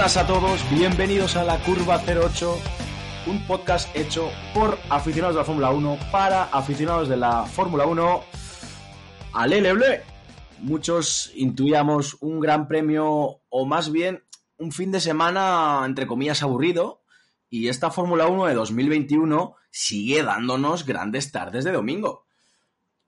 buenas a todos, bienvenidos a la Curva 08, un podcast hecho por aficionados de la Fórmula 1 para aficionados de la Fórmula 1. ¡Aleleble! Muchos intuíamos un gran premio o más bien un fin de semana entre comillas aburrido y esta Fórmula 1 de 2021 sigue dándonos grandes tardes de domingo.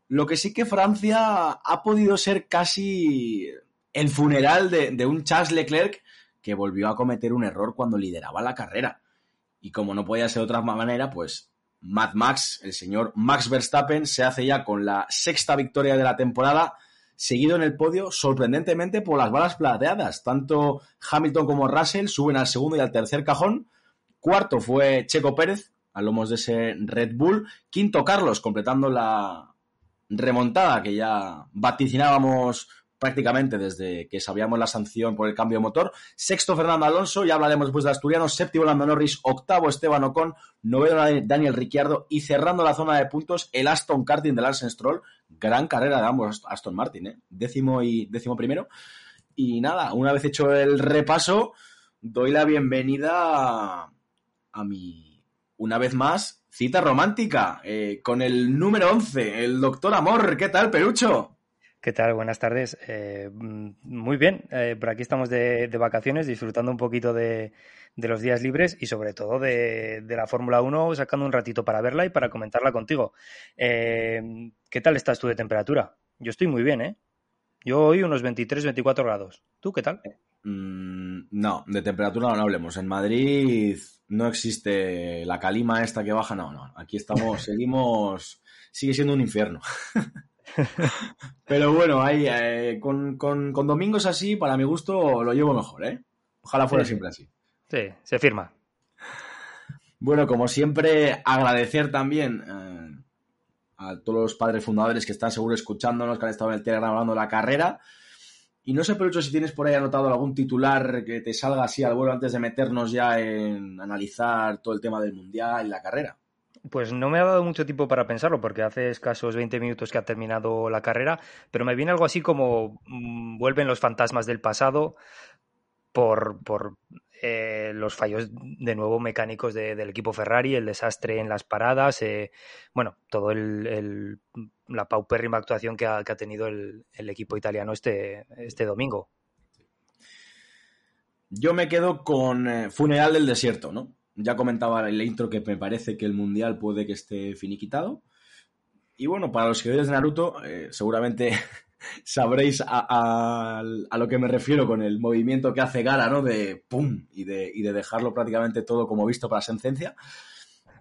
Lo que sí que Francia ha podido ser casi el funeral de, un Charles Leclerc que volvió a cometer un error cuando lideraba la carrera. Y como no podía ser de otra manera, pues Mad Max, el señor Max Verstappen, se hace ya con la sexta victoria de la temporada, seguido en el podio sorprendentemente por las balas plateadas. Tanto Hamilton como Russell suben al segundo y al tercer cajón. Cuarto fue Checo Pérez, a lomos de ese Red Bull. Quinto Carlos, completando la remontada que ya vaticinábamos prácticamente desde que sabíamos la sanción por el cambio de motor. Sexto, Fernando Alonso, ya hablaremos después de Asturiano. Séptimo, Lando Norris. Octavo, Esteban Ocon. Noveno, Daniel Ricciardo. Y cerrando la zona de puntos, el Aston Martin de Lance Stroll. Gran carrera de ambos Aston Martin, ¿eh? Décimo y décimo primero. Y nada, una vez hecho el repaso, doy la bienvenida a, mi, una vez más, cita romántica, eh, con el número 11, el doctor Amor. ¿Qué tal, Perucho? ¿Qué tal? Buenas tardes. Eh, muy bien, eh, por aquí estamos de, vacaciones, disfrutando un poquito de, los días libres y sobre todo de, la Fórmula 1, sacando un ratito para verla y para comentarla contigo. Eh, ¿Qué tal estás tú de temperatura? Yo estoy muy bien, ¿eh? Yo hoy unos 23, 24 grados. ¿Tú qué tal? Mm, no, de temperatura no hablemos. En Madrid no existe la calima esta que baja, no, no. Aquí estamos, seguimos, sigue siendo un infierno. Pero bueno, ahí eh, con, domingos así, para mi gusto, lo llevo mejor, ¿eh? Ojalá fuera siempre así. Sí, se firma. Bueno, como siempre, agradecer también eh, a todos los padres fundadores que están seguro escuchándonos, que han estado en el Telegram hablando de la carrera. Y no sé, Pelucho, si tienes por ahí anotado algún titular que te salga así al vuelo antes de meternos ya en analizar todo el tema del Mundial y la carrera. Pues no me ha dado mucho tiempo para pensarlo, porque hace escasos 20 minutos que ha terminado la carrera, pero me viene algo así como mm, vuelven los fantasmas del pasado por, por eh, los fallos de nuevo mecánicos del equipo Ferrari, el desastre en las paradas, eh, bueno, todo el, la paupérrima actuación que ha, tenido el, equipo italiano este, este domingo. Yo me quedo con eh, Funeral del Desierto, ¿no? Ya comentaba en la intro que me parece que el mundial puede que esté finiquitado. Y bueno, para los seguidores de Naruto, eh, seguramente sabréis a, lo que me refiero con el movimiento que hace Gara, ¿no? De pum y de, y de dejarlo prácticamente todo como visto para sentencia.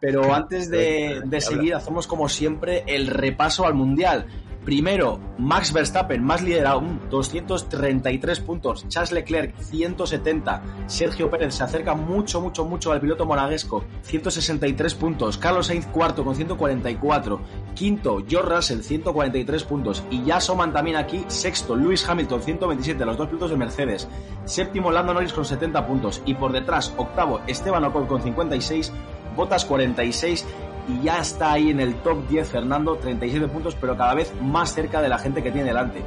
Pero antes de, de seguir, hacemos como siempre el repaso al mundial. Primero, Max Verstappen, más liderado, 233 puntos. Charles Leclerc, 170. Sergio Pérez se acerca mucho, mucho, mucho al piloto monaguesco, 163 puntos. Carlos Sainz, cuarto, con 144. Quinto, George Russell, 143 puntos. Y ya asoman también aquí, sexto, Lewis Hamilton, 127, los dos pilotos de Mercedes. Séptimo, Lando Norris con 70 puntos. Y por detrás, octavo, Esteban Ocon con 56. Botas 46 y ya está ahí en el top 10 Fernando, 37 puntos, pero cada vez más cerca de la gente que tiene delante.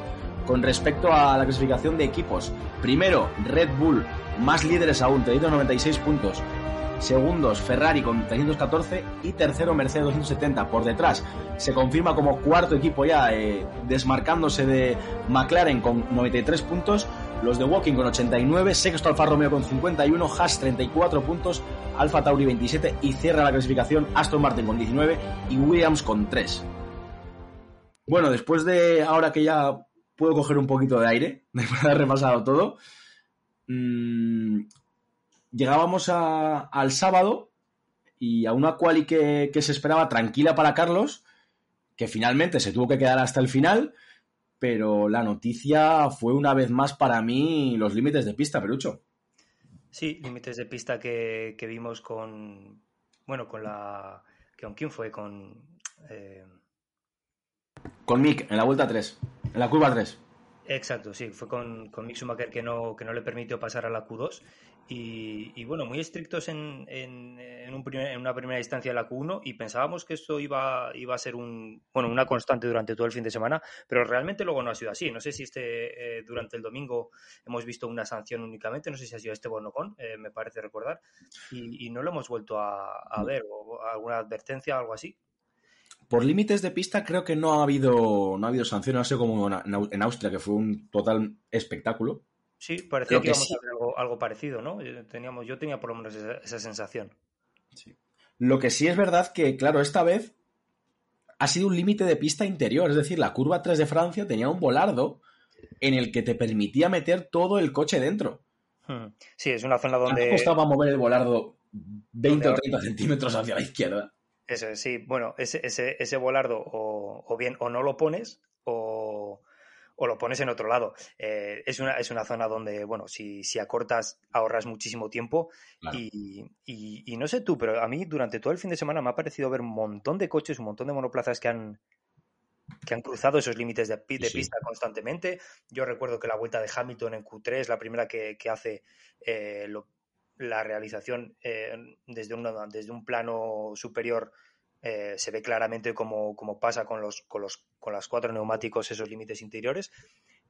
Con respecto a la clasificación de equipos, primero Red Bull, más líderes aún, 396 puntos. Segundos, Ferrari con 314 y tercero, Mercedes 270. Por detrás, se confirma como cuarto equipo ya, eh, desmarcándose de McLaren con 93 puntos los de Walking con 89, sexto Alfa Romeo con 51, Haas 34 puntos, Alfa Tauri 27 y cierra la clasificación Aston Martin con 19 y Williams con 3. Bueno, después de ahora que ya puedo coger un poquito de aire, después de haber repasado todo, mmm, llegábamos al sábado y a una quali que se esperaba tranquila para Carlos, que finalmente se tuvo que quedar hasta el final pero la noticia fue una vez más para mí los límites de pista, Perucho. Sí, límites de pista que, vimos con, bueno, con la... ¿Con quién fue? Con... Eh, con Mick, en la vuelta 3, en la curva 3. Exacto, sí, fue con, con Mick Schumacher que no, que no le permitió pasar a la Q2 y, bueno, muy estrictos en, en, en, un primer, en, una primera instancia de la Q1 y pensábamos que esto iba, iba a ser un, bueno, una constante durante todo el fin de semana, pero realmente luego no ha sido así. No sé si este eh, durante el domingo hemos visto una sanción únicamente, no sé si ha sido este Bonocon, eh, me parece recordar, y, no lo hemos vuelto a, a ver, o alguna advertencia algo así. Por límites de pista creo que no ha habido, no ha habido sanción, no ha sido como en Austria, que fue un total espectáculo. Sí, parecía creo que, íbamos sí. a ver algo, algo, parecido, ¿no? Teníamos, yo tenía por lo menos esa, esa sensación. Sí. Lo que sí es verdad que, claro, esta vez ha sido un límite de pista interior, es decir, la curva 3 de Francia tenía un volardo en el que te permitía meter todo el coche dentro. Hmm. Sí, es una zona donde... costaba mover el volardo 20 o 30 centímetros hacia la izquierda. Eso, sí, bueno, ese, ese, ese volardo o, o, bien o no lo pones o, o lo pones en otro lado. Eh, es, una, es una zona donde, bueno, si, si acortas ahorras muchísimo tiempo claro. y, y, y, no sé tú, pero a mí durante todo el fin de semana me ha parecido ver un montón de coches, un montón de monoplazas que han, que han cruzado esos límites de, de sí. pista constantemente. Yo recuerdo que la vuelta de Hamilton en Q3 es la primera que, que hace eh, lo, la realización eh, desde, una, desde un plano superior eh, se ve claramente cómo, cómo pasa con los, con, los, con las cuatro neumáticos esos límites interiores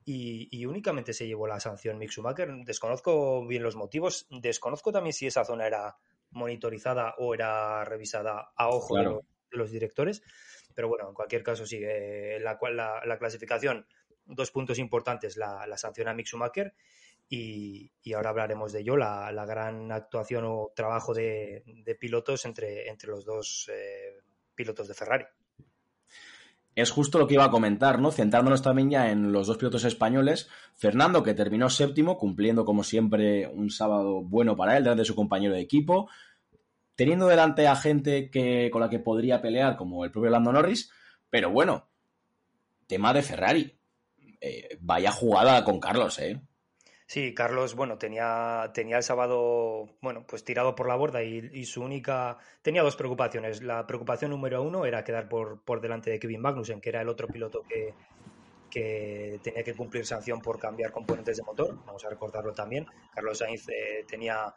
y, y, únicamente se llevó la sanción Mick Schumacher. Desconozco bien los motivos, desconozco también si esa zona era monitorizada o era revisada a ojo claro. de, los, de, los, directores, pero bueno, en cualquier caso sí, eh, la, la, la, clasificación, dos puntos importantes, la, la sanción a Mick Schumacher y, y, ahora hablaremos de ello, la, la gran actuación o trabajo de, de pilotos entre, entre, los dos eh, pilotos de Ferrari. Es justo lo que iba a comentar, ¿no? Centrándonos también ya en los dos pilotos españoles. Fernando, que terminó séptimo, cumpliendo como siempre un sábado bueno para él, delante de su compañero de equipo, teniendo delante a gente que, con la que podría pelear, como el propio Lando Norris, pero bueno, tema de Ferrari. Eh, vaya jugada con Carlos, ¿eh? Sí, Carlos, bueno, tenía, tenía el sábado, bueno, pues tirado por la borda y, su única... Tenía dos preocupaciones. La preocupación número uno era quedar por, por delante de Kevin Magnussen, que era el otro piloto que, que tenía que cumplir sanción por cambiar componentes de motor. Vamos a recordarlo también. Carlos Sainz eh, tenía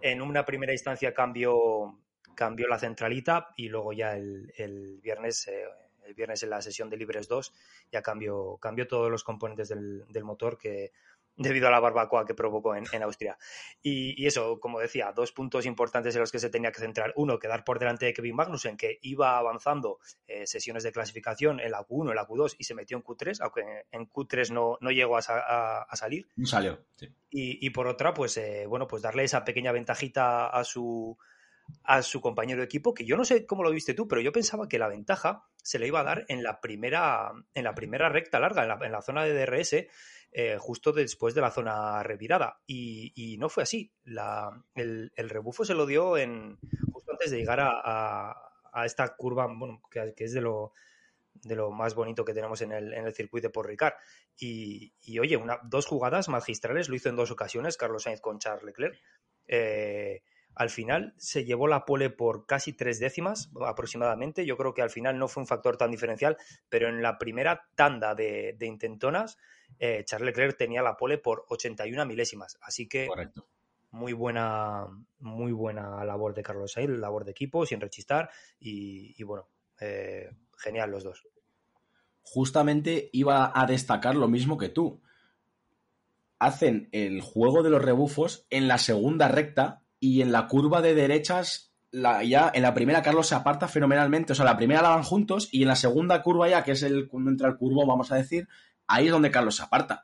en una primera instancia cambio, cambió la centralita y luego ya el, el viernes... Eh, el viernes en la sesión de Libres 2 ya cambió, cambió todos los componentes del, del motor que debido a la barbacoa que provocó en, en Austria. Y, y, eso, como decía, dos puntos importantes en los que se tenía que centrar. Uno, quedar por delante de Kevin Magnussen, que iba avanzando eh, sesiones de clasificación en la Q1, en la Q2 y se metió en Q3, aunque en Q3 no, no llegó a, a, a salir. No salió, sí. Y, y por otra, pues eh, bueno, pues darle esa pequeña ventajita a su a su compañero de equipo, que yo no sé cómo lo viste tú, pero yo pensaba que la ventaja se le iba a dar en la primera, en la primera recta larga, en la, en la zona de DRS, eh, justo después de la zona revirada. Y, no fue así. El, rebufo se lo dio en, justo antes de llegar a, esta curva, bueno, que, es de lo, de lo más bonito que tenemos en el, en el circuito de Port Ricard. Y, y, oye, una, dos jugadas magistrales, lo hizo en dos ocasiones Carlos Sainz con Charles Leclerc. Eh, al final se llevó la pole por casi tres décimas aproximadamente. Yo creo que al final no fue un factor tan diferencial, pero en la primera tanda de, de intentonas, eh, Charles Leclerc tenía la pole por 81 milésimas. Así que Correcto. muy buena, muy buena labor de Carlos Sainz, labor de equipo, sin rechistar. Y, y bueno, eh, genial los dos. Justamente iba a destacar lo mismo que tú. Hacen el juego de los rebufos en la segunda recta y en la curva de derechas, la, ya en la primera Carlos se aparta fenomenalmente, o sea, la primera la van juntos y en la segunda curva ya, que es el cuando entra el curvo, vamos a decir, ahí es donde Carlos se aparta.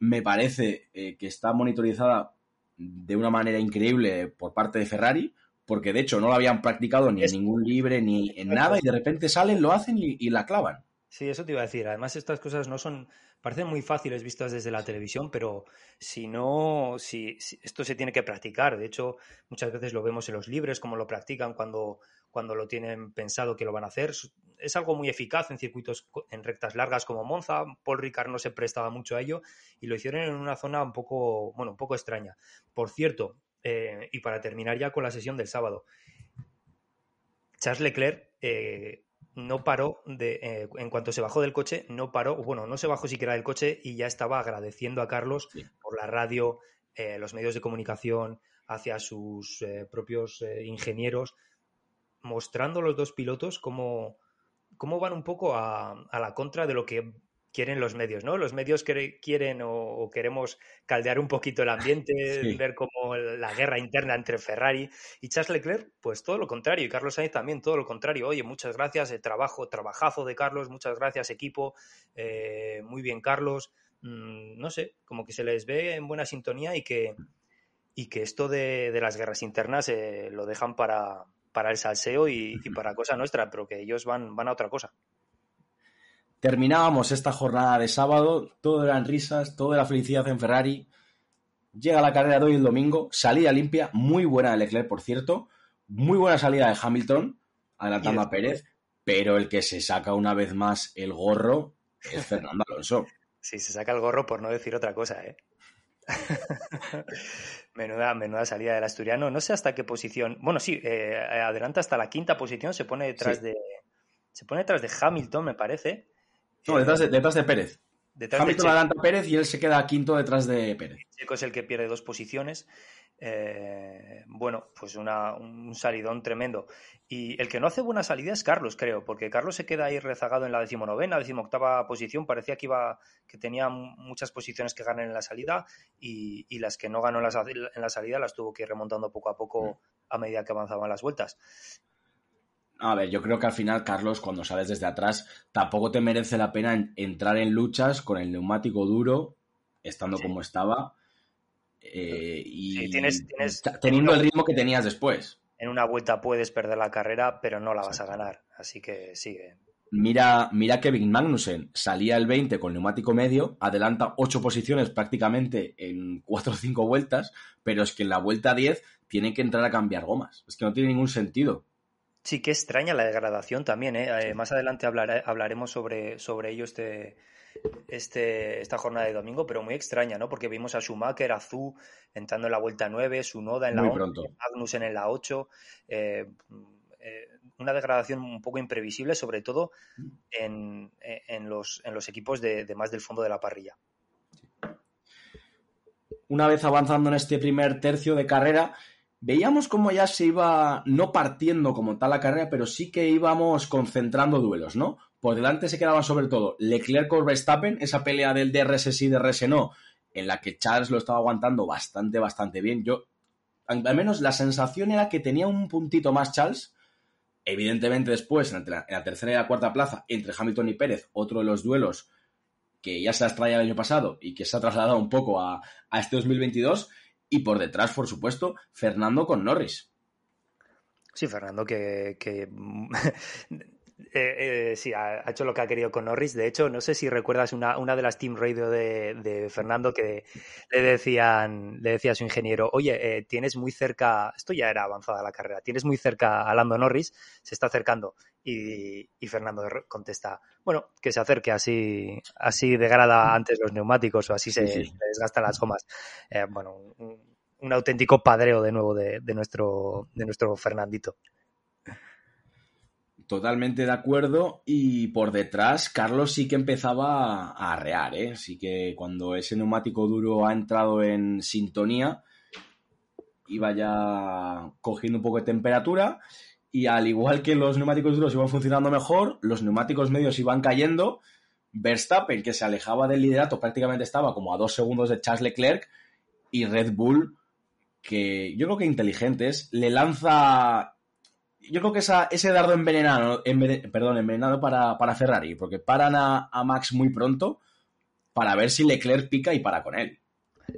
Me parece eh, que está monitorizada de una manera increíble por parte de Ferrari, porque de hecho no lo habían practicado ni en ningún libre ni en nada y de repente salen, lo hacen y, y la clavan. Sí, eso te iba a decir. Además, estas cosas no son, parecen muy fáciles vistas desde la televisión, pero si no, si, esto se tiene que practicar. De hecho, muchas veces lo vemos en los libres, como lo practican cuando, cuando lo tienen pensado que lo van a hacer. Es algo muy eficaz en circuitos en rectas largas como Monza. Paul Ricard no se prestaba mucho a ello y lo hicieron en una zona un poco, bueno, un poco extraña. Por cierto, eh, y para terminar ya con la sesión del sábado, Charles Leclerc eh, no paró de, eh, en cuanto se bajó del coche, no paró, bueno, no se bajó siquiera del coche y ya estaba agradeciendo a Carlos por la radio, eh, los medios de comunicación, hacia sus eh, propios ingenieros, mostrando los dos pilotos cómo, cómo van un poco a, a, la contra de lo que quieren los medios, ¿no? Los medios que quieren o, queremos caldear un poquito el ambiente, ver como la guerra interna entre Ferrari y Charles Leclerc, pues todo lo contrario, y Carlos Sainz también todo lo contrario. Oye, muchas gracias, el trabajo, trabajazo de Carlos, muchas gracias equipo, eh, muy bien Carlos, mm, no sé, como que se les ve en buena sintonía y que, y que esto de, las guerras internas eh, lo dejan para, para el salseo y, y, para cosa nuestra, pero que ellos van, van a otra cosa. Terminábamos esta jornada de sábado, todo eran risas, toda la felicidad en Ferrari. Llega la carrera de hoy el domingo, salida limpia, muy buena de Leclerc, por cierto, muy buena salida de Hamilton, adelantando a Pérez, pero el que se saca una vez más el gorro es Fernando Alonso. Sí, se saca el gorro por no decir otra cosa, ¿eh? menuda, menuda salida del asturiano. No sé hasta qué posición. Bueno, sí, eh, adelanta hasta la quinta posición, se pone detrás de. Se pone detrás de Hamilton, me parece. No, detrás de, detrás de Pérez. Detrás Hamilton adelanta a Pérez y él se queda quinto detrás de Pérez. Checo es el que pierde dos posiciones. Eh, bueno, pues un salidón tremendo. Y el que no hace buena salida es Carlos, creo, porque Carlos se queda ahí rezagado en la decimonovena, decimoctava posición. Parecía que iba, que tenía muchas posiciones que ganar en la salida y, las que no ganó en la, en la, salida las tuvo que ir remontando poco a poco mm. a medida que avanzaban las vueltas. A ver, yo creo que al final, Carlos, cuando sales desde atrás, tampoco te merece la pena entrar en luchas con el neumático duro, estando como estaba, eh, y teniendo el ritmo que tenías después. En una vuelta puedes perder la carrera, pero no la vas a ganar, así que sigue. Mira, mira Kevin Magnussen, salía el 20 con neumático medio, adelanta 8 posiciones prácticamente en 4 o 5 vueltas, pero es que en la vuelta 10 tiene que entrar a cambiar gomas. Es que no tiene ningún sentido. Sí, qué extraña la degradación también. ¿eh? eh más adelante hablaremos sobre, sobre ello este, este, esta jornada de domingo, pero muy extraña, ¿no? Porque vimos a Schumacher, a Zu entrando en la vuelta 9, Sunoda en la 8, Magnussen en la 8. Eh, eh, una degradación un poco imprevisible, sobre todo en, los, en los, equipos de, de más del fondo de la parrilla. Una vez avanzando en este primer tercio de carrera, veíamos cómo ya se iba no partiendo como tal la carrera, pero sí que íbamos concentrando duelos, ¿no? Por delante se quedaban sobre todo Leclerc con Verstappen, esa pelea del DRS sí, DRS no, en la que Charles lo estaba aguantando bastante, bastante bien. Yo, al menos la sensación era que tenía un puntito más Charles. Evidentemente después, en la tercera y la cuarta plaza, entre Hamilton y Pérez, otro de los duelos que ya se ha extraído el año pasado y que se ha trasladado un poco a, a este 2022 y por detrás, por supuesto, Fernando con Norris. Sí, Fernando, que, Eh, eh, sí, ha, hecho lo que ha querido con Norris. De hecho, no sé si recuerdas una, una de las Team Radio de, Fernando que le decían, le decía a su ingeniero, oye, eh, tienes muy cerca, esto ya era avanzada la carrera, tienes muy cerca a Lando Norris, se está acercando. Y, Fernando contesta, bueno, que se acerque, así, así degrada antes los neumáticos o así se, desgastan las gomas. bueno, un, auténtico padreo de nuevo de, de, nuestro, de nuestro Fernandito. Totalmente de acuerdo. Y por detrás, Carlos sí que empezaba a arrear, ¿eh? Sí que cuando ese neumático duro ha entrado en sintonía, iba ya cogiendo un poco de temperatura. Y al igual que los neumáticos duros iban funcionando mejor, los neumáticos medios iban cayendo. Verstappen, que se alejaba del liderato, prácticamente estaba como a dos segundos de Charles Leclerc. Y Red Bull, que yo creo que inteligentes, le lanza yo creo que ese dardo envenenado, perdón, envenenado para, Ferrari, porque paran a, Max muy pronto para ver si Leclerc pica y para con él.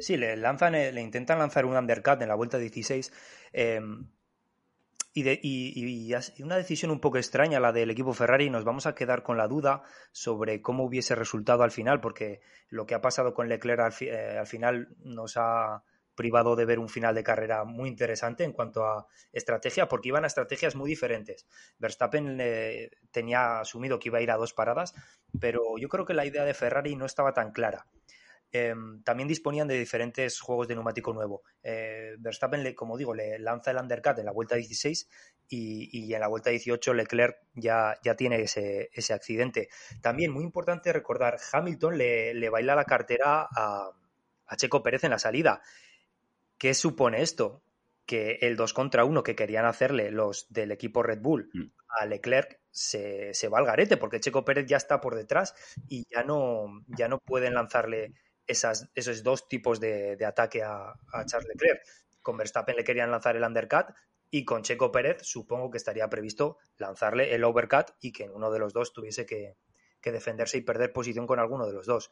Sí, le lanzan, eh, le intentan lanzar un undercut en la vuelta 16. Eh, y, de, y, una decisión un poco extraña la del equipo Ferrari. Nos vamos a quedar con la duda sobre cómo hubiese resultado al final, porque lo que ha pasado con Leclerc al eh, final nos ha, privado de ver un final de carrera muy interesante en cuanto a estrategia, porque iban a estrategias muy diferentes. Verstappen tenía asumido que iba a ir a dos paradas, pero yo creo que la idea de Ferrari no estaba tan clara. Em, también disponían de diferentes juegos de neumático nuevo. Eh, Verstappen, le, como digo, le lanza el undercut en la vuelta 16 y, en la vuelta 18 Leclerc ya, ya tiene ese, ese, accidente. También, muy importante recordar, Hamilton le, le baila la cartera a, a, Checo Pérez en la salida. ¿Qué supone esto? Que el 2 contra 1 que querían hacerle los del equipo Red Bull mm. a Leclerc se, se, va al garete, porque Checo Pérez ya está por detrás y ya no, ya no pueden lanzarle esas, esos dos tipos de, ataque a, Charles Leclerc. Con Verstappen le querían lanzar el undercut y con Checo Pérez supongo que estaría previsto lanzarle el overcut y que uno de los dos tuviese que, defenderse y perder posición con alguno de los dos.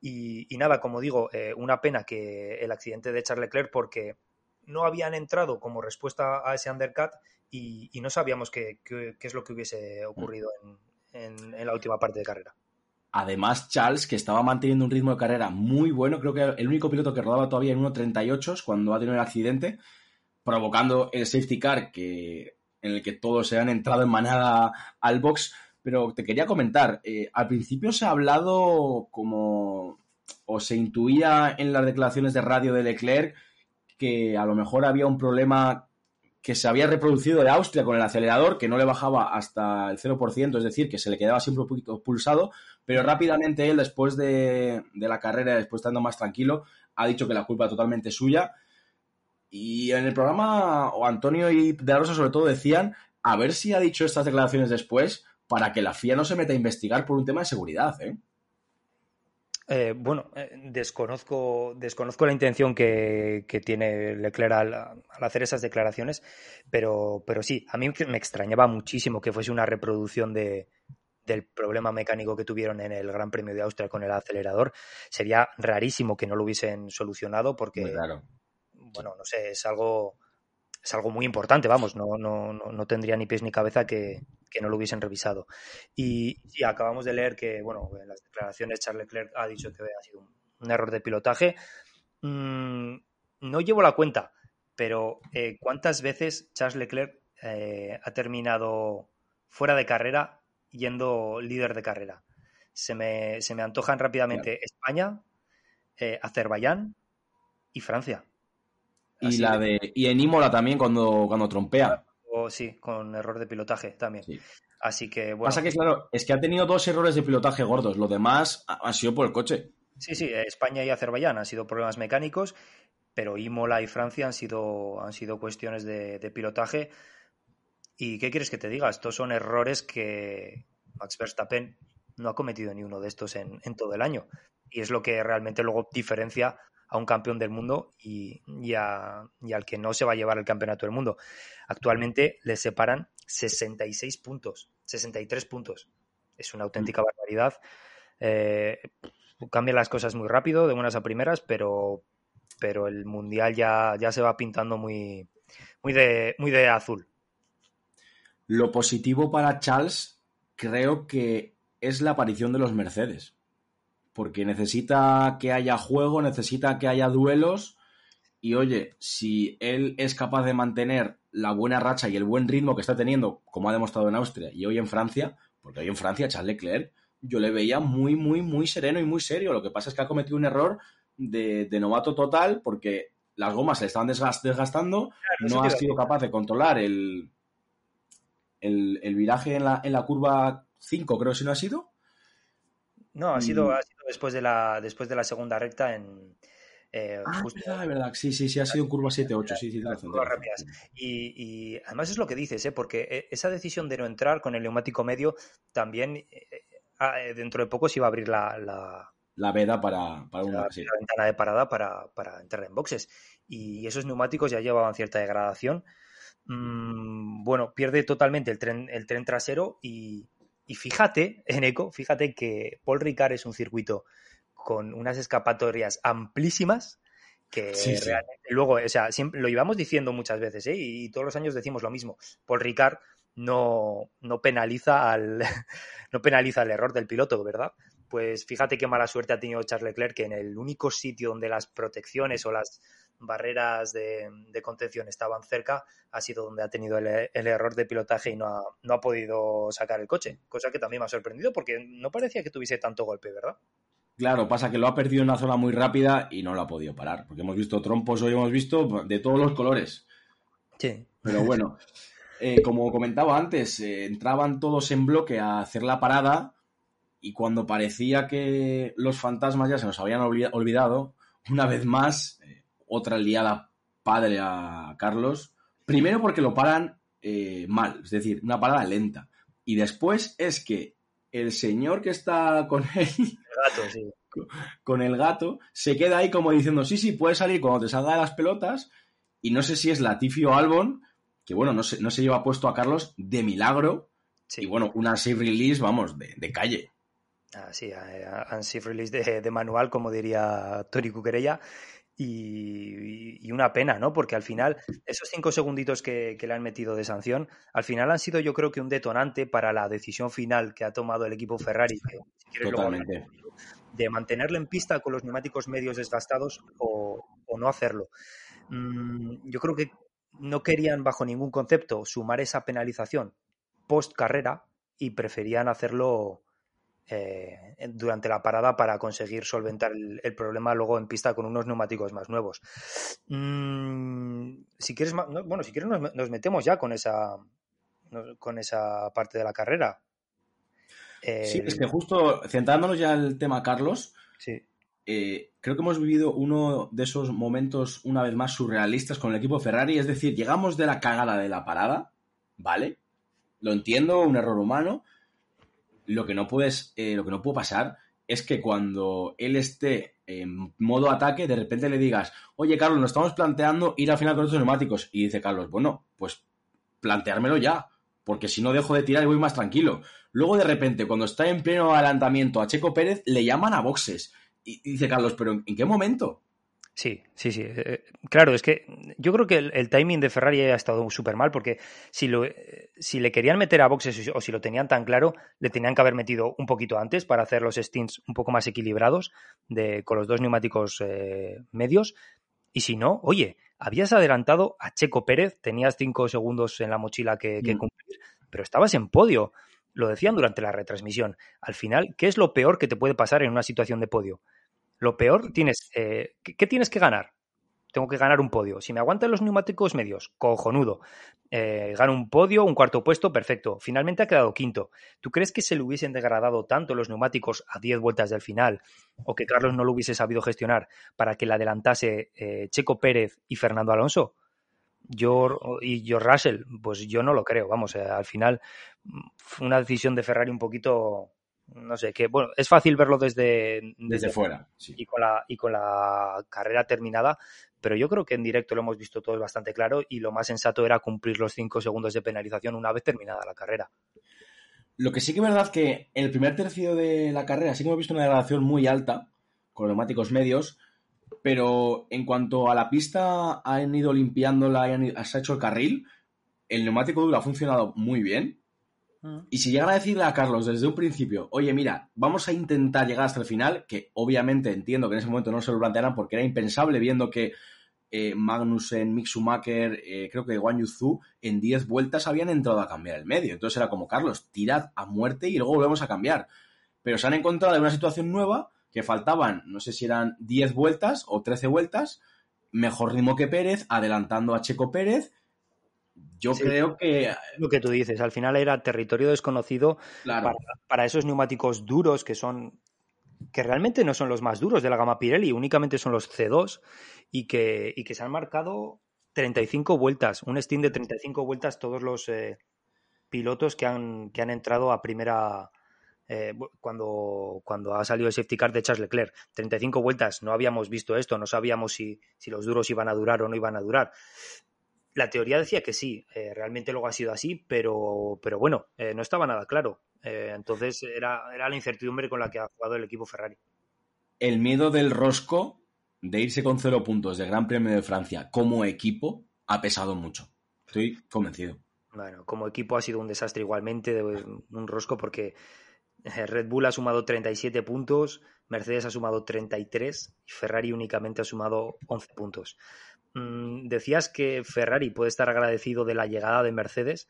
Y, nada, como digo, eh, una pena que el accidente de Charles Leclerc porque no habían entrado como respuesta a ese undercut y, no sabíamos qué, es lo que hubiese ocurrido en la última parte de carrera. Además, Charles, que estaba manteniendo un ritmo de carrera muy bueno, creo que el único piloto que rodaba todavía en 1.38 cuando ha tenido el accidente, provocando el safety car que, en el que todos se han entrado en manada al box. Pero te quería comentar, eh, al principio se ha hablado como, o se intuía en las declaraciones de radio de Leclerc, que a lo mejor había un problema que se había reproducido de Austria con el acelerador, que no le bajaba hasta el 0%, es decir, que se le quedaba siempre un poquito pulsado, pero rápidamente él, después de, la carrera, después estando más tranquilo, ha dicho que la culpa es totalmente suya. Y en el programa, o Antonio y De Rosa sobre todo decían, a ver si ha dicho estas declaraciones después para que la FIA no se meta a investigar por un tema de seguridad, ¿eh? Eh, bueno, eh, desconozco, desconozco la intención que, tiene Leclerc al, hacer esas declaraciones, pero, pero sí, a mí me extrañaba muchísimo que fuese una reproducción de, del problema mecánico que tuvieron en el Gran Premio de Austria con el acelerador. Sería rarísimo que no lo hubiesen solucionado porque, bueno, no sé, es algo, es algo muy importante, vamos, no, no, no, tendría ni pies ni cabeza que, no lo hubiesen revisado. Y, acabamos de leer que, bueno, en las declaraciones Charles Leclerc ha dicho que ha sido un, error de pilotaje. Mm, no llevo la cuenta, pero eh, ¿cuántas veces Charles Leclerc eh, ha terminado fuera de carrera yendo líder de carrera? Se me, se me antojan rápidamente España, eh, Azerbaiyán y Francia. Y la de. Y en Imola también cuando, cuando trompea. O, sí, con error de pilotaje también. Así que bueno. Pasa que, claro, es que ha tenido dos errores de pilotaje gordos. Lo demás ha, sido por el coche. Sí, sí, España y Azerbaiyán han sido problemas mecánicos, pero Imola y Francia han sido, han sido cuestiones de, pilotaje. ¿Y qué quieres que te diga? Estos son errores que Max Verstappen no ha cometido ni uno de estos en, en todo el año. Y es lo que realmente luego diferencia a un campeón del mundo y, al que no se va a llevar el campeonato del mundo. Actualmente le separan 66 puntos, 63 puntos. Es una auténtica mm. barbaridad. Eh, cambian las cosas muy rápido, de buenas a primeras, pero, pero el mundial ya, ya se va pintando muy, muy, de, muy de azul. Lo positivo para Charles creo que es la aparición de los Mercedes porque necesita que haya juego, necesita que haya duelos. Y oye, si él es capaz de mantener la buena racha y el buen ritmo que está teniendo, como ha demostrado en Austria y hoy en Francia, porque hoy en Francia Charles Leclerc yo le veía muy, muy, muy sereno y muy serio. Lo que pasa es que ha cometido un error de, novato total porque las gomas se le estaban desgastando, no ha sido capaz de controlar el, el, viraje en la, en la curva 5, creo si no ha sido. No, ha sido, ha sido después de la, después de la segunda recta en. Eh, ah, verdad, sí, sí, sí, ha sido en curva 7-8, sí, sí, Y, y, además es lo que dices, ¿eh? porque eh, esa decisión de no entrar con el neumático medio también eh, ah, dentro de poco se iba a abrir la, la, veda para, para una la, ventana de parada para, para, entrar en boxes. Y esos neumáticos ya llevaban cierta degradación. Mm, bueno, pierde totalmente el tren, el tren trasero y, y fíjate, en Eco, fíjate que Paul Ricard es un circuito con unas escapatorias amplísimas que realmente luego, o sea, siempre, lo íbamos diciendo muchas veces, ¿eh? y, todos los años decimos lo mismo. Paul Ricard no, no penaliza al no penaliza el error del piloto, ¿verdad? Pues fíjate qué mala suerte ha tenido Charles Leclerc que en el único sitio donde las protecciones o las barreras de, contención estaban cerca, ha sido donde ha tenido el, error de pilotaje y no ha, no ha, podido sacar el coche, cosa que también me ha sorprendido porque no parecía que tuviese tanto golpe, ¿verdad? Claro, pasa que lo ha perdido en una zona muy rápida y no lo ha podido parar, porque hemos visto trompos, hoy hemos visto de todos los colores. Sí. Pero bueno, eh, como comentaba antes, eh, entraban todos en bloque a hacer la parada y cuando parecía que los fantasmas ya se nos habían olvidado, una vez más, eh, otra liada padre a Carlos. Primero porque lo paran mal, es decir, una parada lenta. Y después es que el señor que está con él, con, el gato, se queda ahí como diciendo, sí, sí, puedes salir cuando te salga de las pelotas. Y no sé si es Latifi o Albon, que bueno, no se, no se lleva puesto a Carlos de milagro. Y bueno, una safe release, vamos, de, calle. Ah, sí, un safe release de, manual, como diría Tori Cuquerella. Y, una pena, ¿no? Porque al final, esos cinco segunditos que, le han metido de sanción, al final han sido yo creo que un detonante para la decisión final que ha tomado el equipo Ferrari, Totalmente. de mantenerlo en pista con los neumáticos medios desgastados o, no hacerlo. Mm, yo creo que no querían bajo ningún concepto sumar esa penalización post carrera y preferían hacerlo eh, durante la parada para conseguir solventar el, problema luego en pista con unos neumáticos más nuevos. Mm, si quieres, bueno, si quieres nos, metemos ya con esa, con esa parte de la carrera. sí, es que justo centrándonos ya el tema Carlos, sí. Eh, creo que hemos vivido uno de esos momentos una vez más surrealistas con el equipo Ferrari, es decir, llegamos de la cagada de la parada, ¿vale? Lo entiendo, un error humano. Lo que no puedes, eh, lo que no puede pasar es que cuando él esté en modo ataque, de repente le digas, oye Carlos, nos estamos planteando ir al final con estos neumáticos. Y dice Carlos, bueno, pues planteármelo ya, porque si no dejo de tirar y voy más tranquilo. Luego de repente, cuando está en pleno adelantamiento a Checo Pérez, le llaman a boxes y dice Carlos, pero ¿en qué momento? Sí, sí, sí. Eh, eh, claro, es que yo creo que el, timing de Ferrari ha estado súper mal porque si, lo, si le querían meter a boxes o si lo tenían tan claro, le tenían que haber metido un poquito antes para hacer los stints un poco más equilibrados de, con los dos neumáticos eh, medios. Y si no, oye, habías adelantado a Checo Pérez, tenías cinco segundos en la mochila que, que mm. cumplir, pero estabas en podio lo decían durante la retransmisión. Al final, ¿qué es lo peor que te puede pasar en una situación de podio? Lo peor tienes, eh, ¿qué, tienes que ganar? Tengo que ganar un podio. Si me aguantan los neumáticos medios, cojonudo. Eh, gano un podio, un cuarto puesto, perfecto. Finalmente ha quedado quinto. ¿Tú crees que se le hubiesen degradado tanto los neumáticos a 10 vueltas del final o que Carlos no lo hubiese sabido gestionar para que le adelantase eh, Checo Pérez y Fernando Alonso? Yo y yo Russell, pues yo no lo creo. Vamos, al final fue una decisión de Ferrari un poquito, no sé, que bueno, es fácil verlo desde, desde, fuera y, con la, y con la carrera terminada, pero yo creo que en directo lo hemos visto todo bastante claro y lo más sensato era cumplir los cinco segundos de penalización una vez terminada la carrera. Lo que sí que es verdad que en el primer tercio de la carrera sí que hemos visto una degradación muy alta con neumáticos medios, pero en cuanto a la pista han ido limpiándola y han, se ha hecho el carril, el neumático duro ha funcionado muy bien y si llegan a decirle a Carlos desde un principio, oye, mira, vamos a intentar llegar hasta el final, que obviamente entiendo que en ese momento no se lo plantearan porque era impensable viendo que eh, Magnussen, Mick Schumacher, eh, creo que Wang Yuzu, en 10 vueltas habían entrado a cambiar el medio. Entonces era como, Carlos, tirad a muerte y luego volvemos a cambiar. Pero se han encontrado en una situación nueva que faltaban, no sé si eran 10 vueltas o 13 vueltas, mejor ritmo que Pérez, adelantando a Checo Pérez yo creo que... Lo que tú dices, al final era territorio desconocido para, esos neumáticos duros que son que realmente no son los más duros de la gama Pirelli, únicamente son los C2 y que, y que se han marcado 35 vueltas, un Steam de 35 vueltas todos los eh, pilotos que han, que han entrado a primera, eh, cuando, cuando ha salido el safety car de Charles Leclerc. 35 vueltas, no habíamos visto esto, no sabíamos si, si, los duros iban a durar o no iban a durar. La teoría decía que sí, eh, realmente luego ha sido así, pero, pero bueno, eh, no estaba nada claro. Eh, entonces era, era la incertidumbre con la que ha jugado el equipo Ferrari. El miedo del rosco de irse con cero puntos del Gran Premio de Francia como equipo ha pesado mucho. Estoy convencido. Bueno, como equipo ha sido un desastre igualmente, un rosco, porque Red Bull ha sumado 37 puntos, Mercedes ha sumado 33 y Ferrari únicamente ha sumado 11 puntos. Mm, decías que Ferrari puede estar agradecido de la llegada de Mercedes.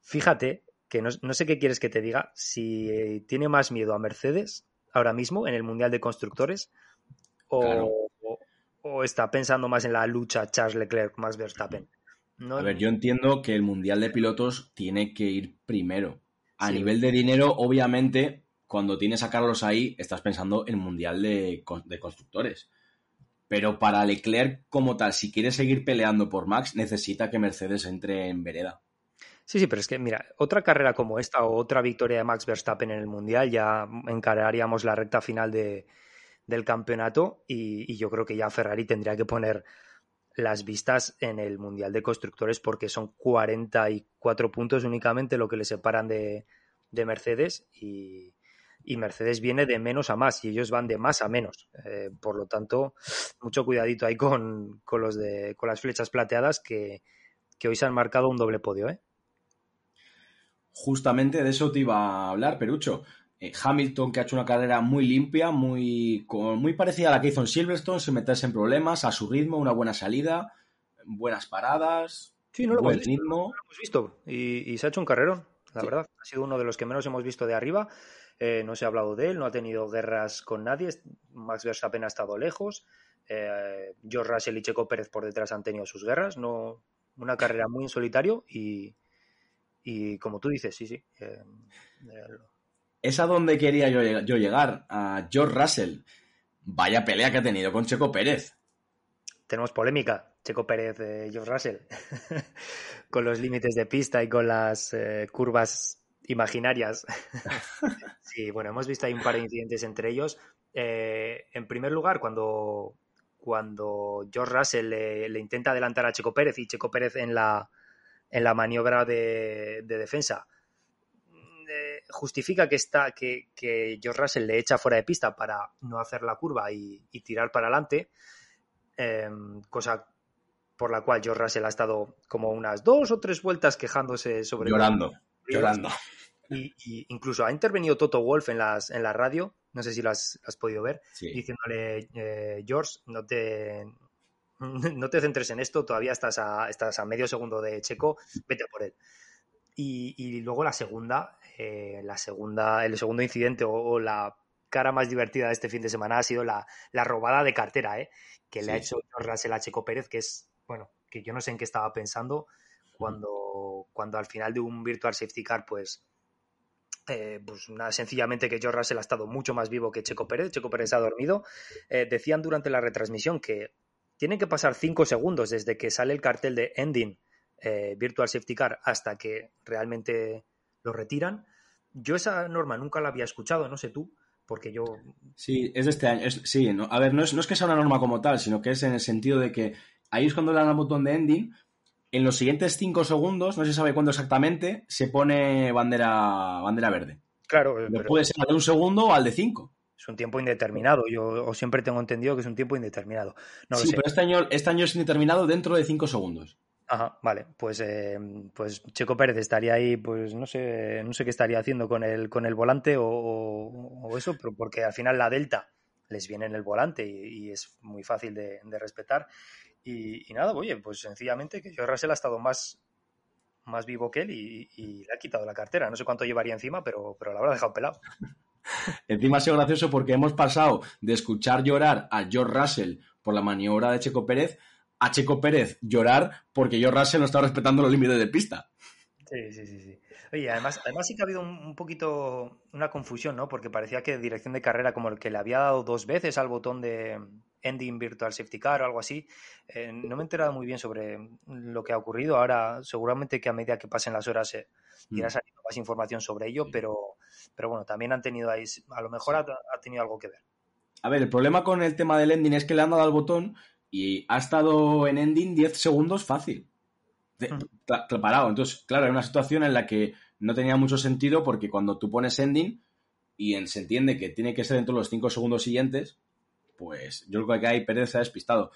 Fíjate que no, sé qué quieres que te diga, si tiene más miedo a Mercedes ahora mismo en el Mundial de Constructores? ¿O, o, está pensando más en la lucha Charles Leclerc, Max Verstappen? A ver, yo entiendo que el Mundial de Pilotos tiene que ir primero. A nivel de dinero, obviamente, cuando tienes a Carlos ahí, estás pensando en Mundial de, de Constructores. Pero para Leclerc como tal, si quiere seguir peleando por Max, necesita que Mercedes entre en vereda. Sí, sí, pero es que, mira, otra carrera como esta o otra victoria de Max Verstappen en el Mundial, ya encararíamos la recta final de, del campeonato y, yo creo que ya Ferrari tendría que poner las vistas en el Mundial de Constructores porque son 44 puntos únicamente lo que le separan de, Mercedes y, Mercedes viene de menos a más y ellos van de más a menos. Eh, por lo tanto, mucho cuidadito ahí con, los de, con las flechas plateadas que, que hoy se han marcado un doble podio. ¿eh? Justamente de eso te iba a hablar, Perucho. Eh, Hamilton, que ha hecho una carrera muy limpia, muy, muy parecida a la que hizo en Silverstone, sin meterse en problemas, a su ritmo, una buena salida, buenas paradas, sí, no lo buen hemos visto, ritmo. lo hemos visto y, se ha hecho un carrerón, la verdad. Ha sido uno de los que menos hemos visto de arriba. Eh, no se ha hablado de él, no ha tenido guerras con nadie. Max Verstappen ha estado lejos. Eh, George Russell y Checo Pérez por detrás han tenido sus guerras. No, una carrera muy en solitario y, y como tú dices, sí, sí. Eh, es a donde quería yo, llegar, a George Russell. Vaya pelea que ha tenido con Checo Pérez. Tenemos polémica, Checo Pérez, George Russell, con los límites de pista y con las curvas imaginarias. sí, bueno, hemos visto ahí un par de incidentes entre ellos. en primer lugar, cuando, cuando George Russell le, intenta adelantar a Checo Pérez y Checo Pérez en la, en la maniobra de, defensa eh, justifica que, está, que, que, George Russell le echa fuera de pista para no hacer la curva y, tirar para adelante, em, cosa por la cual George Russell ha estado como unas dos o tres vueltas quejándose sobre... Llorando, llorando. Y, incluso ha intervenido Toto Wolf en, las, en la radio, no sé si lo has, podido ver, diciéndole, eh, George, no te, no te centres en esto, todavía estás a, estás a medio segundo de Checo, vete por él. Y, luego la segunda, eh, la segunda, el segundo incidente o, la cara más divertida de este fin de semana ha sido la, robada de cartera, ¿eh? que le ha hecho Russell a Checo Pérez, que es, bueno, que yo no sé en qué estaba pensando cuando, cuando al final de un Virtual Safety Car, pues, eh, pues nada, sencillamente que George Russell ha estado mucho más vivo que Checo Pérez, Checo Pérez ha dormido. decían durante la retransmisión que tienen que pasar cinco segundos desde que sale el cartel de ending eh, Virtual Safety Car hasta que realmente lo retiran. Yo esa norma nunca la había escuchado, no sé tú, porque yo... Sí, es de este año. sí, a ver, no es, no es que sea una norma como tal, sino que es en el sentido de que ahí es cuando le dan al botón de ending, en los siguientes cinco segundos, no se sabe cuándo exactamente, se pone bandera, bandera verde. Claro, pero... puede ser al de un segundo o al de cinco. Es un tiempo indeterminado. Yo siempre tengo entendido que es un tiempo indeterminado. sí, pero este año, este año es indeterminado dentro de cinco segundos. Ajá, vale. Pues, eh, pues Checo Pérez estaría ahí, pues no sé, no sé qué estaría haciendo con el, con el volante o, eso, pero porque al final la delta les viene en el volante y, es muy fácil de, respetar. Y, nada, oye, pues sencillamente que George Russell ha estado más, más vivo que él y, le ha quitado la cartera. No sé cuánto llevaría encima, pero, pero la habrá dejado pelado. Encima ha sido gracioso porque hemos pasado de escuchar llorar a George Russell por la maniobra de Checo Pérez a Checo Pérez llorar porque George Russell no estaba respetando los límites de pista. Sí, sí, sí. Oye, además, además sí que ha habido un, poquito una confusión, ¿no? Porque parecía que dirección de carrera como el que le había dado dos veces al botón de Ending Virtual Safety Car o algo así. Eh, no me he enterado muy bien sobre lo que ha ocurrido. Ahora, seguramente que a medida que pasen las horas eh, irá mm. saliendo más información sobre ello, pero, pero bueno, también han tenido ahí, a lo mejor ha, tenido algo que ver. A ver, el problema con el tema del ending es que le han dado al botón y ha estado en ending 10 segundos fácil. Parado. Entonces, claro, era una situación en la que no tenía mucho sentido porque cuando tú pones ending y se entiende que tiene que ser dentro de los 5 segundos siguientes, pues yo creo que hay Pérez se ha despistado.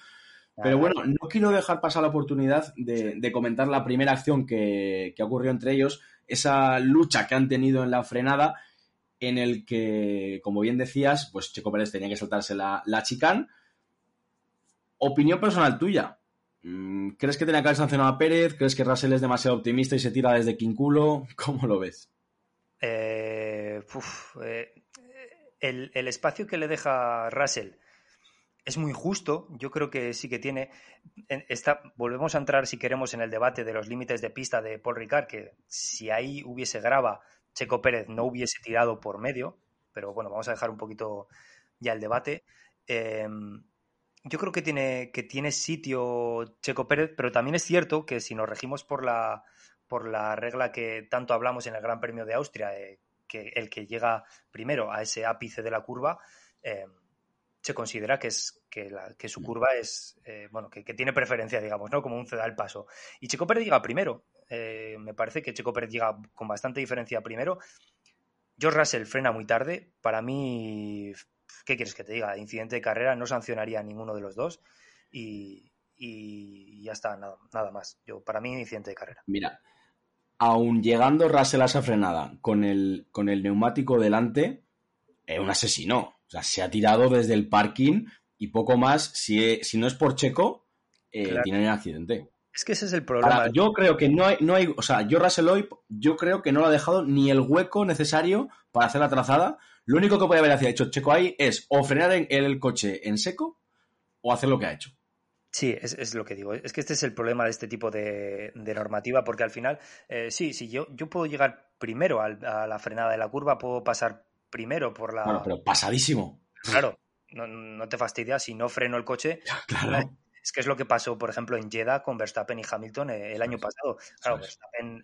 Pero bueno, no quiero dejar pasar la oportunidad de, comentar la primera acción que, que, ocurrió entre ellos, esa lucha que han tenido en la frenada, en el que, como bien decías, pues Checo Pérez tenía que saltarse la, la chicane. Opinión personal tuya. Mm, ¿Crees que tenía que haber sancionado a Pérez? ¿Crees que Russell es demasiado optimista y se tira desde Quinculo? ¿Cómo lo ves? Eh, eh, el, espacio que le deja Russell es muy justo. Yo creo que sí que tiene. Está, volvemos a entrar, si queremos, en el debate de los límites de pista de Paul Ricard, que si ahí hubiese grava, Checo Pérez no hubiese tirado por medio. Pero bueno, vamos a dejar un poquito ya el debate. Em, yo creo que tiene, que tiene sitio Checo Pérez, pero también es cierto que si nos regimos por la, por la regla que tanto hablamos en el Gran Premio de Austria, eh, que el que llega primero a ese ápice de la curva, em, se considera que, es, que, que su mm. curva es, eh, bueno, que, tiene preferencia, digamos, ¿no? Como un ceda al paso. Y Checo Pérez llega primero. Eh, me parece que Checo Pérez llega con bastante diferencia primero. George Russell frena muy tarde. Para mí, ¿qué quieres que te diga? Incidente de carrera, no sancionaría a ninguno de los dos. Y, ya está, nada, nada, más. Yo, para mí, incidente de carrera. Mira, aún llegando Russell a esa frenada con el, con el neumático delante, es un asesino. O sea, se ha tirado desde el parking y poco más. Si, si no es por Checo, eh, tiene un accidente. Es que ese es el problema. yo creo que no hay, no hay, o sea, yo Russell hoy, yo creo que no lo ha dejado ni el hueco necesario para hacer la trazada. Lo único que puede haber hecho Checo ahí es o frenar el coche en seco o hacer lo que ha hecho. Sí, es, lo que digo. Es que este es el problema de este tipo de, normativa, porque al final, eh, sí, sí, yo, yo puedo llegar primero a la frenada de la curva, puedo pasar primero por la. Bueno, pero pasadísimo. Claro, no, te fastidia si no freno el coche. Claro. Es que es lo que pasó, por ejemplo, en Jeddah con Verstappen y Hamilton eh, el año pasado. Claro, Verstappen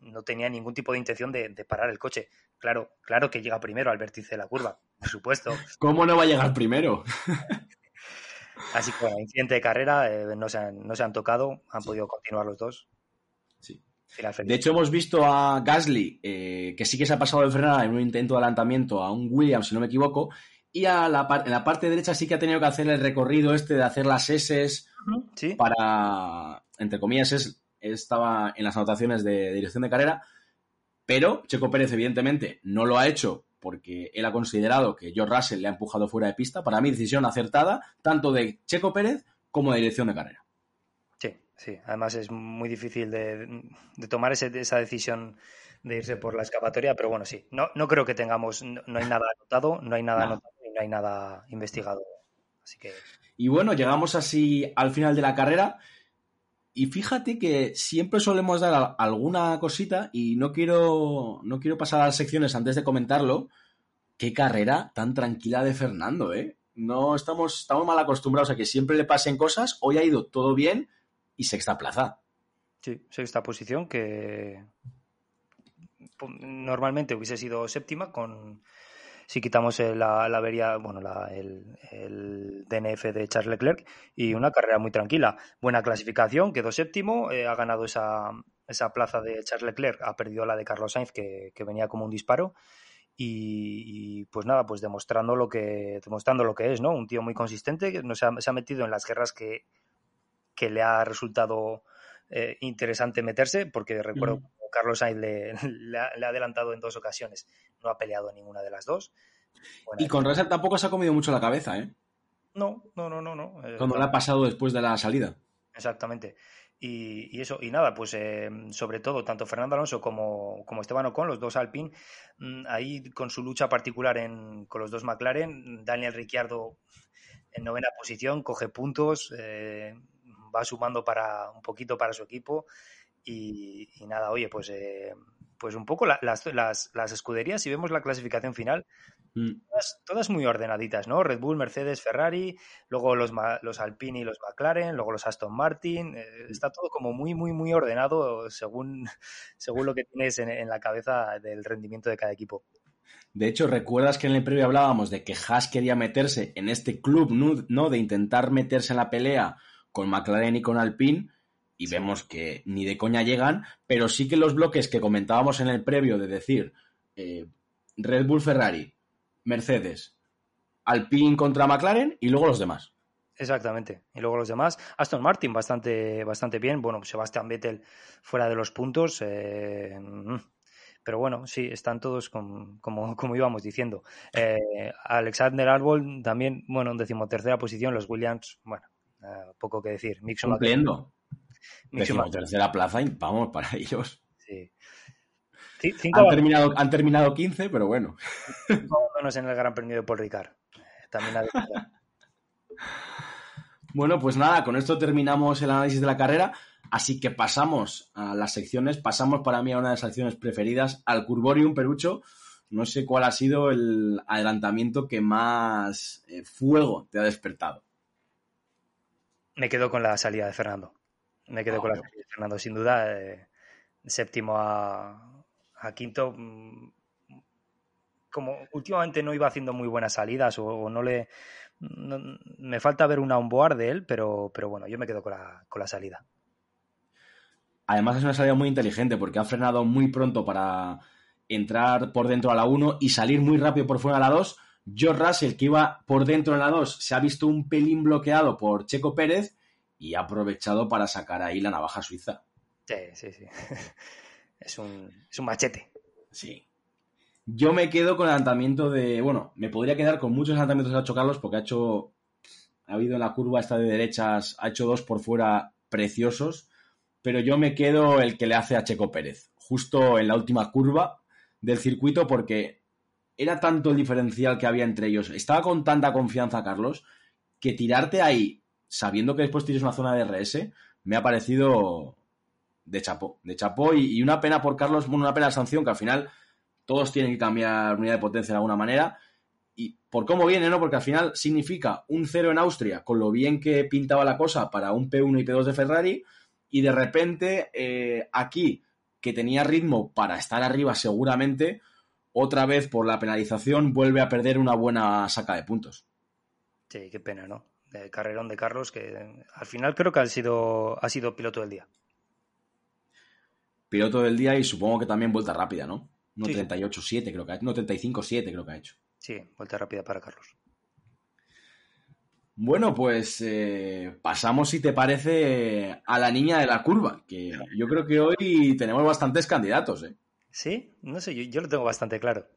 no tenía ningún tipo de intención de, parar el coche. Claro, claro que llega primero al vértice de la curva, por supuesto. ¿Cómo no va a llegar primero? Así que, bueno, incidente de carrera, eh, no, se han, no se han tocado, han podido continuar los dos. Sí. De hecho, hemos visto a Gasly, eh, que sí que se ha pasado de frenada en un intento de adelantamiento a un Williams, si no me equivoco, y a la en la parte derecha sí que ha tenido que hacer el recorrido este de hacer las S para, entre comillas, es, estaba en las anotaciones de, dirección de carrera, pero Checo Pérez evidentemente no lo ha hecho porque él ha considerado que George Russell le ha empujado fuera de pista. Para mí, decisión acertada, tanto de Checo Pérez como de dirección de carrera. Sí. Además es muy difícil de, tomar esa decisión de irse por la escapatoria, pero bueno, sí. No, no creo que tengamos, no, hay nada anotado, no hay nada anotado y no hay nada investigado. Así que. Y bueno, llegamos así al final de la carrera. Y fíjate que siempre solemos dar alguna cosita y no quiero, no quiero pasar a las secciones antes de comentarlo. Qué carrera tan tranquila de Fernando, ¿eh? No estamos, estamos mal acostumbrados a que siempre le pasen cosas. Hoy ha ido todo bien y sexta plaza. Sí, sexta posición que normalmente hubiese sido séptima con si quitamos la, avería, bueno, el, DNF de Charles Leclerc y una carrera muy tranquila. Buena clasificación, quedó séptimo, eh, ha ganado esa, esa, plaza de Charles Leclerc, ha perdido la de Carlos Sainz que, venía como un disparo. Y, pues nada, pues demostrando lo que demostrando lo que es, ¿no? Un tío muy consistente que no se ha, metido en las guerras que, que le ha resultado eh, interesante meterse, porque recuerdo Carlos Sainz le, ha, adelantado en dos ocasiones, no ha peleado ninguna de las dos. y con Russell tampoco se ha comido mucho la cabeza, ¿eh? No, no, no, no. no. Eh, Cuando le ha pasado después de la salida. Exactamente. Y, eso, y nada, pues eh, sobre todo, tanto Fernando Alonso como, como Esteban Ocon, los dos Alpine, mm, ahí con su lucha particular en, con los dos McLaren, Daniel Ricciardo en novena posición, coge puntos, eh, va sumando para un poquito para su equipo y, nada, oye, pues, eh, pues un poco las, las, escuderías, si vemos la clasificación final, mm. todas, muy ordenaditas, ¿no? Red Bull, Mercedes, Ferrari, luego los, los Alpine y los McLaren, luego los Aston Martin, eh, está todo como muy, muy, muy ordenado según, según lo que tienes en, en la cabeza del rendimiento de cada equipo. De hecho, ¿recuerdas que en el previo hablábamos de que Haas quería meterse en este club, ¿no? De intentar meterse en la pelea con McLaren y con Alpine y vemos que ni de coña llegan, pero sí que los bloques que comentábamos en el previo de decir eh, Red Bull Ferrari, Mercedes, Alpine contra McLaren y luego los demás. Exactamente. Y luego los demás. Aston Martin bastante, bastante bien. Bueno, Sebastián Vettel fuera de los puntos. Eh, mm. pero bueno, sí, están todos como, como íbamos diciendo. Eh, Alexander Arbol también, bueno, en decimotercera posición. Los Williams, bueno, poco que decir. Mixon Cumpliendo. Decimos tercera plaza y vamos para ellos. Sí. han, terminado, han terminado 15, pero bueno. Vámonos en el Gran Premio de Paul Ricard. También Bueno, pues nada, con esto terminamos el análisis de la carrera. Así que pasamos a las secciones. Pasamos para mí a una de las secciones preferidas, al Curborium Perucho. No sé cuál ha sido el adelantamiento que más eh, fuego te ha despertado. Me quedo con la salida de Fernando. Me quedo ah, con la salida de Fernando, sin duda. Eh, séptimo a, quinto. Mm, como últimamente no iba haciendo muy buenas salidas o, no le. me falta ver una onboard de él, pero, pero bueno, yo me quedo con la, con la salida. Además es una salida muy inteligente porque ha frenado muy pronto para entrar por dentro a la 1 y salir muy rápido por fuera a la 2. George Russell, que iba por dentro en la 2, se ha visto un pelín bloqueado por Checo Pérez y ha aprovechado para sacar ahí la navaja suiza. Sí, sí, sí. Es un, es un machete. Sí. Yo me quedo con el adelantamiento de. Bueno, me podría quedar con muchos adelantamientos que ha hecho Carlos porque ha hecho. Ha habido en la curva esta de derechas, ha hecho dos por fuera preciosos pero yo me quedo el que le hace a Checo Pérez, justo en la última curva del circuito, porque era tanto el diferencial que había entre ellos, estaba con tanta confianza Carlos, que tirarte ahí sabiendo que después tienes una zona de RS, me ha parecido de chapó, de chapó y, una pena por Carlos, una pena la sanción que al final todos tienen que cambiar unidad de potencia de alguna manera y por cómo viene, ¿no? Porque al final significa un cero en Austria, con lo bien que pintaba la cosa para un P1 y P2 de Ferrari, y de repente eh, aquí, que tenía ritmo para estar arriba seguramente, otra vez por la penalización vuelve a perder una buena saca de puntos. Sí, qué pena, ¿no? De carrerón de Carlos, que al final creo que ha sido, ha sido piloto del día. Piloto del día y supongo que también vuelta rápida, ¿no? No 38-7 creo que ha hecho. No 35-7 creo que ha hecho. Sí, vuelta rápida para Carlos. Bueno, pues eh, pasamos, si te parece, a la niña de la curva, que yo creo que hoy tenemos bastantes candidatos. ¿eh? Sí, no sé, yo, lo tengo bastante claro.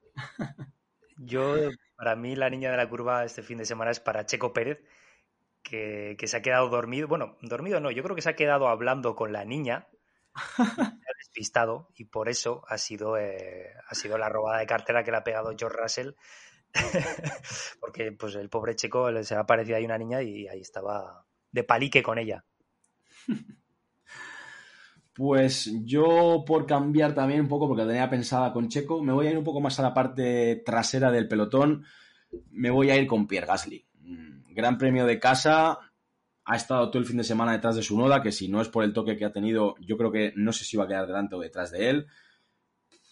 Yo, para mí, la niña de la curva este fin de semana es para Checo Pérez, que, se ha quedado dormido. Bueno, dormido no, yo creo que se ha quedado hablando con la niña, ha despistado, y por eso ha sido, eh, ha sido la robada de cartera que le ha pegado George Russell porque pues el pobre chico se ha aparecido ahí una niña y ahí estaba de palique con ella. Pues yo, por cambiar también un poco, porque tenía pensada con Checo, me voy a ir un poco más a la parte trasera del pelotón. Me voy a ir con Pierre Gasly. Mm, gran premio de casa. Ha estado todo el fin de semana detrás de su noda, que si no es por el toque que ha tenido, yo creo que no sé si va a quedar delante o detrás de él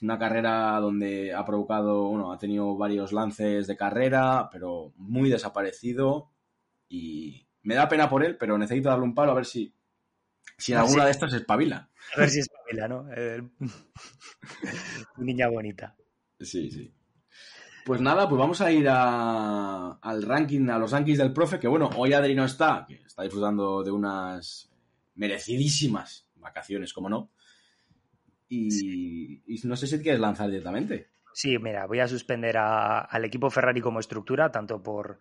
una carrera donde ha provocado, bueno, ha tenido varios lances de carrera, pero muy desaparecido y me da pena por él, pero necesito darle un palo a ver si, si en alguna de estas es espabila. A ver si espabila, ¿no? niña bonita. Sí, sí. Pues nada, pues vamos a ir al ranking, a los rankings del profe, que bueno, hoy Adri no está, que está disfrutando de unas merecidísimas vacaciones, como no. Y, no sé si quieres lanzar directamente. Sí, mira, voy a suspender al equipo Ferrari como estructura, tanto por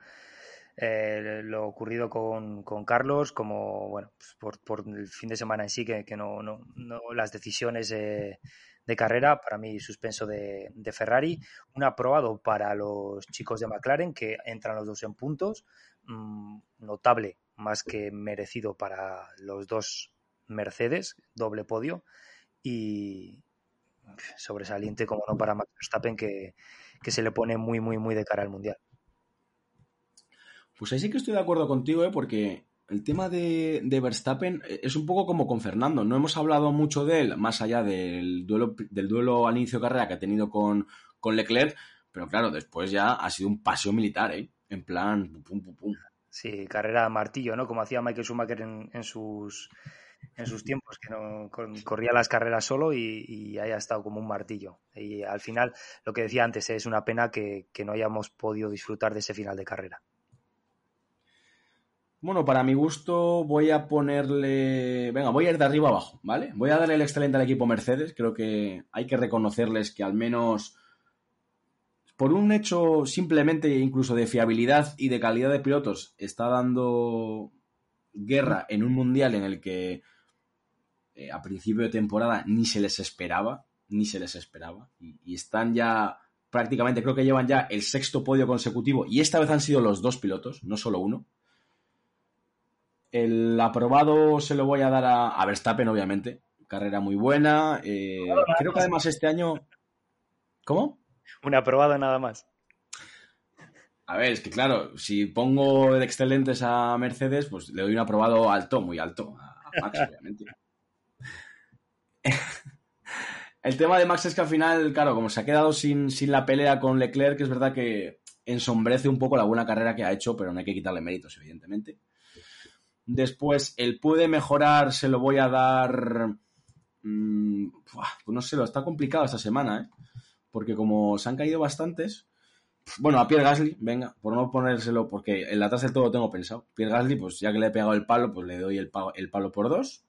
eh, lo ocurrido con, Carlos como bueno, pues por, el fin de semana en sí, que, no, no, las decisiones de carrera, para mí suspenso de, Ferrari, un aprobado para los chicos de McLaren, que entran los dos en puntos, mm, notable más que merecido para los dos Mercedes, doble podio, y sobresaliente, como no, para Max Verstappen, que, se le pone muy, muy, muy de cara al Mundial. Pues ahí sí que estoy de acuerdo contigo, ¿eh? porque el tema de, Verstappen es un poco como con Fernando. No hemos hablado mucho de él, más allá del duelo, del duelo al inicio de carrera que ha tenido con, con Leclerc, pero claro, después ya ha sido un paseo militar, ¿eh? En plan, pum, pum, pum. Sí, carrera martillo, ¿no? Como hacía Michael Schumacher en sus en sus tiempos, que no corría las carreras solo y, haya estado como un martillo. Y al final, lo que decía antes, es una pena que, no hayamos podido disfrutar de ese final de carrera. Bueno, para mi gusto voy a ponerle... Venga, voy a ir de arriba abajo, ¿vale? Voy a darle el excelente al equipo Mercedes. Creo que hay que reconocerles que al menos por un hecho simplemente incluso de fiabilidad y de calidad de pilotos está dando guerra en un mundial en el que eh, a principio de temporada ni se les esperaba. ni se les esperaba. Y, están ya prácticamente, creo que llevan ya el sexto podio consecutivo y esta vez han sido los dos pilotos, no solo uno. El aprobado se lo voy a dar a, Verstappen, obviamente. Carrera muy buena. Eh, creo que además este año... ¿Cómo? Un aprobado nada más. A ver, es que claro, si pongo de excelentes a Mercedes, pues le doy un aprobado alto, muy alto, a Max, obviamente. El tema de Max es que al final, claro, como se ha quedado sin, sin la pelea con Leclerc, es verdad que ensombrece un poco la buena carrera que ha hecho, pero no hay que quitarle méritos, evidentemente. Después, el puede mejorar, se lo voy a dar. Mm, pues no sé, lo está complicado esta semana, ¿eh? Porque como se han caído bastantes, bueno, a Pierre Gasly, venga, por no ponérselo, porque en la tasa del todo lo tengo pensado. Pierre Gasly, pues ya que le he pegado el palo, pues le doy el, el palo por dos.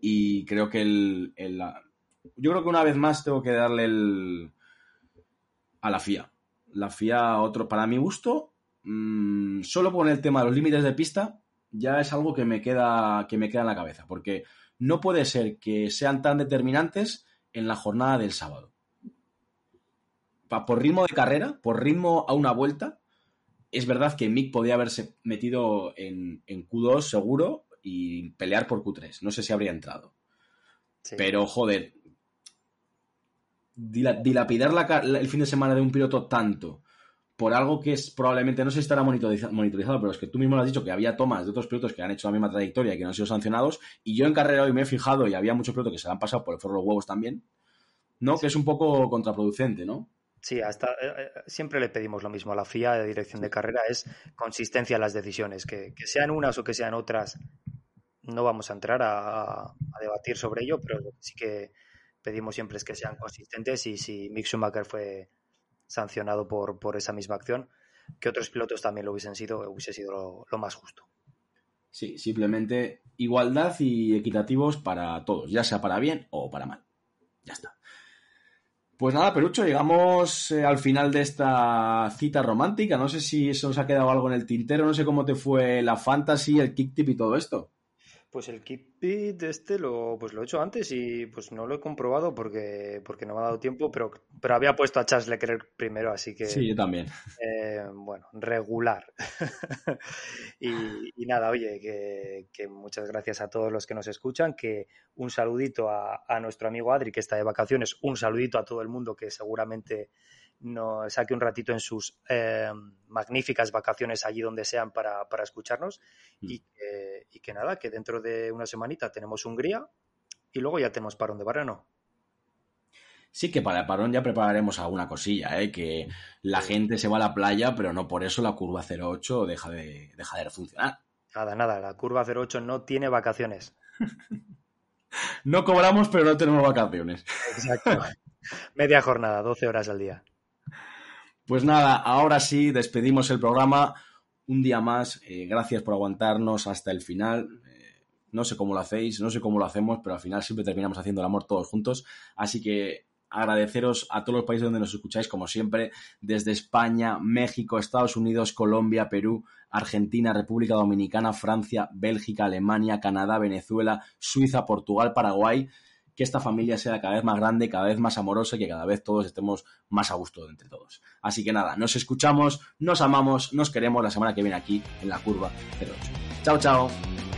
Y creo que el, Yo creo que una vez más tengo que darle el. a la FIA. La FIA, otro, para mi gusto, mm, solo con el tema de los límites de pista, ya es algo que me queda, que me queda en la cabeza. Porque no puede ser que sean tan determinantes en la jornada del sábado por ritmo de carrera, por ritmo a una vuelta, es verdad que Mick podía haberse metido en, Q2 seguro y pelear por Q3. No sé si habría entrado. Pero, joder, dilapidar el fin de semana de un piloto tanto por algo que es probablemente, no sé si estará monitorizado, pero es que tú mismo lo has dicho que había tomas de otros pilotos que han hecho la misma trayectoria y que no han sido sancionados. Y yo en carrera hoy me he fijado y había muchos pilotos que se han pasado por el foro de los huevos también, ¿no? Que es un poco contraproducente, ¿no? Sí, hasta eh, eh, siempre le pedimos lo mismo a la FIA de dirección de carrera, es consistencia en las decisiones, que, sean unas o que sean otras, no vamos a entrar a, debatir sobre ello, pero lo que sí que pedimos siempre es que sean consistentes y si Mick Schumacher fue sancionado por, por esa misma acción, que otros pilotos también lo hubiesen sido, hubiese sido lo más justo. Sí, simplemente igualdad y equitativos para todos, ya sea para bien o para mal. Ya está. Pues nada, Perucho, llegamos eh, al final de esta cita romántica. No sé si eso nos ha quedado algo en el tintero, no sé cómo te fue la fantasy, el kick tip y todo esto. Pues el de este lo, pues lo he hecho antes y pues no lo he comprobado porque, porque no me ha dado tiempo, pero, pero había puesto a Charles Leclerc primero, así que... Sí, yo también. Eh, bueno, regular. y, nada, oye, que, muchas gracias a todos los que nos escuchan, que un saludito a, a nuestro amigo Adri, que está de vacaciones, un saludito a todo el mundo que seguramente no saque un ratito en sus eh, magníficas vacaciones allí donde sean para, escucharnos mm. y, que, nada, que dentro de una semanita tenemos Hungría y luego ya tenemos parón de verano. Sí que para el parón ya prepararemos alguna cosilla, ¿eh? que la gente se va a la playa, pero no por eso la curva 08 deja de, deja de funcionar. Nada, nada, la curva 08 no tiene vacaciones. no cobramos, pero no tenemos vacaciones. Exacto. Media jornada, 12 horas al día. Pues nada, ahora sí, despedimos el programa. Un día más, eh, gracias por aguantarnos hasta el final. Eh, no sé cómo lo hacéis, no sé cómo lo hacemos, pero al final siempre terminamos haciendo el amor todos juntos. Así que agradeceros a todos los países donde nos escucháis, como siempre, desde España, México, Estados Unidos, Colombia, Perú, Argentina, República Dominicana, Francia, Bélgica, Alemania, Canadá, Venezuela, Suiza, Portugal, Paraguay que esta familia sea cada vez más grande, cada vez más amorosa y que cada vez todos estemos más a gusto entre todos. Así que nada, nos escuchamos, nos amamos, nos queremos la semana que viene aquí en la curva 08. Chao, chao.